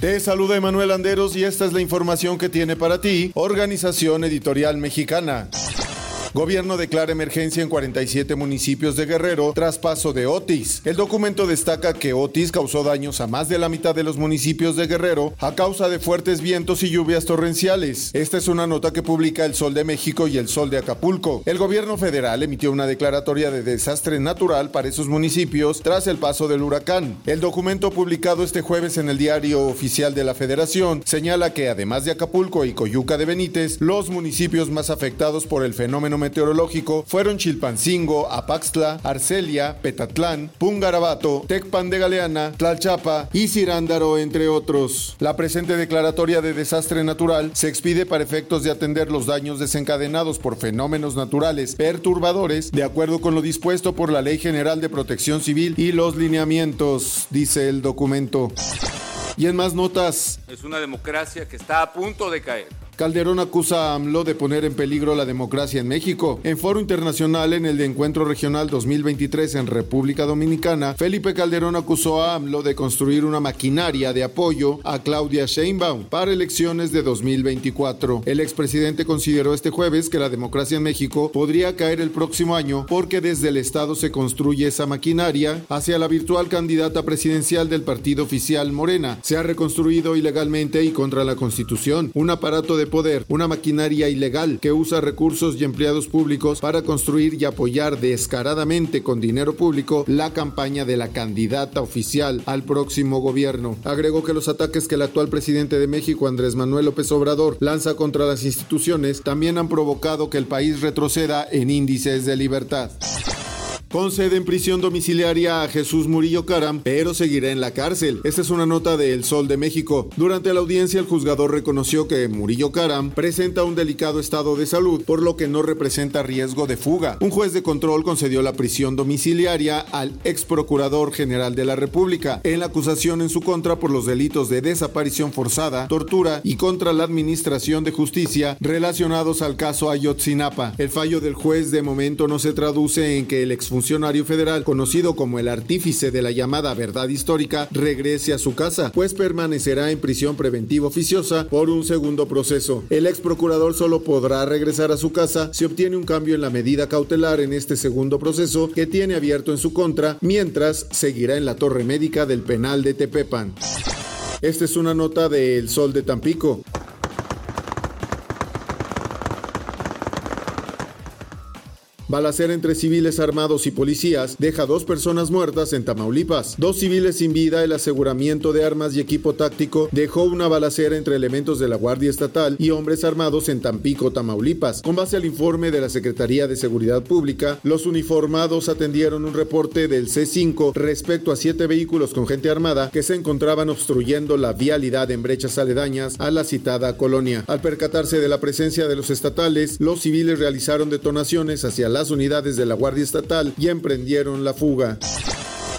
Te saluda Emanuel Anderos y esta es la información que tiene para ti Organización Editorial Mexicana. Gobierno declara emergencia en 47 municipios de Guerrero tras paso de Otis. El documento destaca que Otis causó daños a más de la mitad de los municipios de Guerrero a causa de fuertes vientos y lluvias torrenciales. Esta es una nota que publica El Sol de México y El Sol de Acapulco. El gobierno federal emitió una declaratoria de desastre natural para esos municipios tras el paso del huracán. El documento publicado este jueves en el diario oficial de la federación señala que además de Acapulco y Coyuca de Benítez, los municipios más afectados por el fenómeno meteorológico fueron Chilpancingo, Apaxtla, Arcelia, Petatlán, Pungarabato, Tecpan de Galeana, Tlalchapa y Cirándaro, entre otros. La presente declaratoria de desastre natural se expide para efectos de atender los daños desencadenados por fenómenos naturales perturbadores, de acuerdo con lo dispuesto por la Ley General de Protección Civil y los lineamientos, dice el documento. Y en más notas, Es una democracia que está a punto de caer. Calderón acusa a AMLO de poner en peligro la democracia en México. En foro internacional en el de Encuentro Regional 2023 en República Dominicana, Felipe Calderón acusó a AMLO de construir una maquinaria de apoyo a Claudia Sheinbaum para elecciones de 2024. El expresidente consideró este jueves que la democracia en México podría caer el próximo año porque desde el Estado se construye esa maquinaria hacia la virtual candidata presidencial del partido oficial Morena. Se ha reconstruido ilegalmente y contra la Constitución un aparato de poder, una maquinaria ilegal que usa recursos y empleados públicos para construir y apoyar descaradamente con dinero público la campaña de la candidata oficial al próximo gobierno. Agregó que los ataques que el actual presidente de México, Andrés Manuel López Obrador, lanza contra las instituciones también han provocado que el país retroceda en índices de libertad. Concede prisión domiciliaria a Jesús Murillo Caram, pero seguirá en la cárcel. Esta es una nota de El Sol de México. Durante la audiencia, el juzgador reconoció que Murillo Caram presenta un delicado estado de salud, por lo que no representa riesgo de fuga. Un juez de control concedió la prisión domiciliaria al ex procurador general de la República en la acusación en su contra por los delitos de desaparición forzada, tortura y contra la administración de justicia relacionados al caso Ayotzinapa. El fallo del juez de momento no se traduce en que el exfuncionario federal, conocido como el artífice de la llamada verdad histórica, regrese a su casa, pues permanecerá en prisión preventiva oficiosa por un segundo proceso. El ex procurador solo podrá regresar a su casa si obtiene un cambio en la medida cautelar en este segundo proceso que tiene abierto en su contra, mientras seguirá en la torre médica del penal de Tepepan. Esta es una nota de El Sol de Tampico. Balacera entre civiles armados y policías deja dos personas muertas en Tamaulipas. Dos civiles sin vida, el aseguramiento de armas y equipo táctico dejó una balacera entre elementos de la Guardia Estatal y hombres armados en Tampico, Tamaulipas. Con base al informe de la Secretaría de Seguridad Pública, los uniformados atendieron un reporte del C5 respecto a siete vehículos con gente armada que se encontraban obstruyendo la vialidad en brechas aledañas a la citada colonia. Al percatarse de la presencia de los estatales, los civiles realizaron detonaciones hacia la las unidades de la Guardia Estatal y emprendieron la fuga.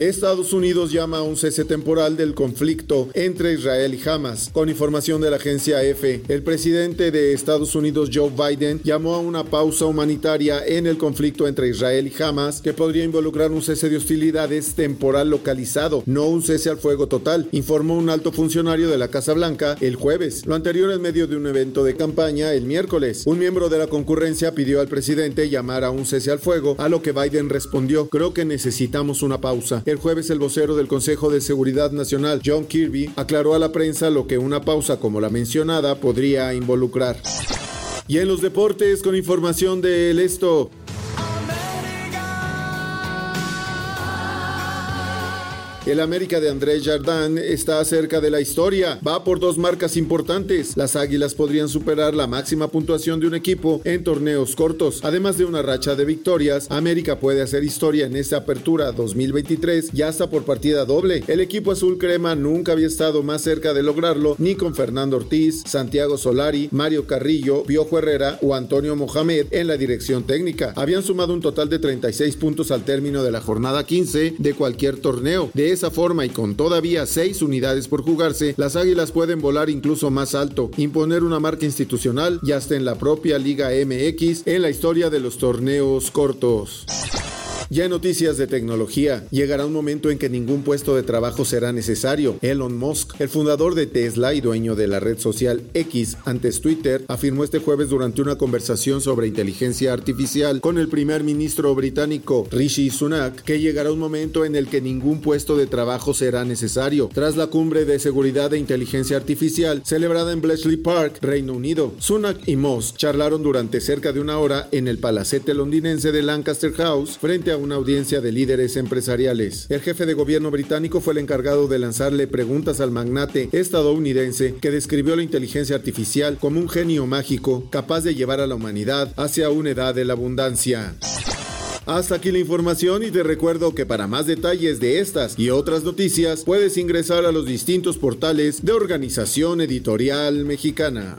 Estados Unidos llama a un cese temporal del conflicto entre Israel y Hamas. Con información de la agencia EFE, el presidente de Estados Unidos Joe Biden llamó a una pausa humanitaria en el conflicto entre Israel y Hamas que podría involucrar un cese de hostilidades temporal localizado, no un cese al fuego total, informó un alto funcionario de la Casa Blanca el jueves. Lo anterior en medio de un evento de campaña el miércoles. Un miembro de la concurrencia pidió al presidente llamar a un cese al fuego, a lo que Biden respondió, creo que necesitamos una pausa. El jueves el vocero del Consejo de Seguridad Nacional, John Kirby, aclaró a la prensa lo que una pausa como la mencionada podría involucrar. Y en los deportes, con información del esto. El América de Andrés Jardin está cerca de la historia. Va por dos marcas importantes. Las Águilas podrían superar la máxima puntuación de un equipo en torneos cortos. Además de una racha de victorias, América puede hacer historia en esta apertura 2023 ya hasta por partida doble. El equipo azul crema nunca había estado más cerca de lograrlo ni con Fernando Ortiz, Santiago Solari, Mario Carrillo, Piojo Herrera o Antonio Mohamed en la dirección técnica. Habían sumado un total de 36 puntos al término de la jornada 15 de cualquier torneo. De esa forma y con todavía 6 unidades por jugarse, las Águilas pueden volar incluso más alto, imponer una marca institucional y hasta en la propia Liga MX en la historia de los torneos cortos. Ya en noticias de tecnología, llegará un momento en que ningún puesto de trabajo será necesario. Elon Musk, el fundador de Tesla y dueño de la red social X antes Twitter, afirmó este jueves durante una conversación sobre inteligencia artificial con el primer ministro británico Rishi Sunak que llegará un momento en el que ningún puesto de trabajo será necesario. Tras la cumbre de seguridad e inteligencia artificial celebrada en Bletchley Park, Reino Unido, Sunak y Musk charlaron durante cerca de una hora en el palacete londinense de Lancaster House frente a una audiencia de líderes empresariales. El jefe de gobierno británico fue el encargado de lanzarle preguntas al magnate estadounidense que describió la inteligencia artificial como un genio mágico capaz de llevar a la humanidad hacia una edad de la abundancia. Hasta aquí la información y te recuerdo que para más detalles de estas y otras noticias puedes ingresar a los distintos portales de Organización Editorial Mexicana.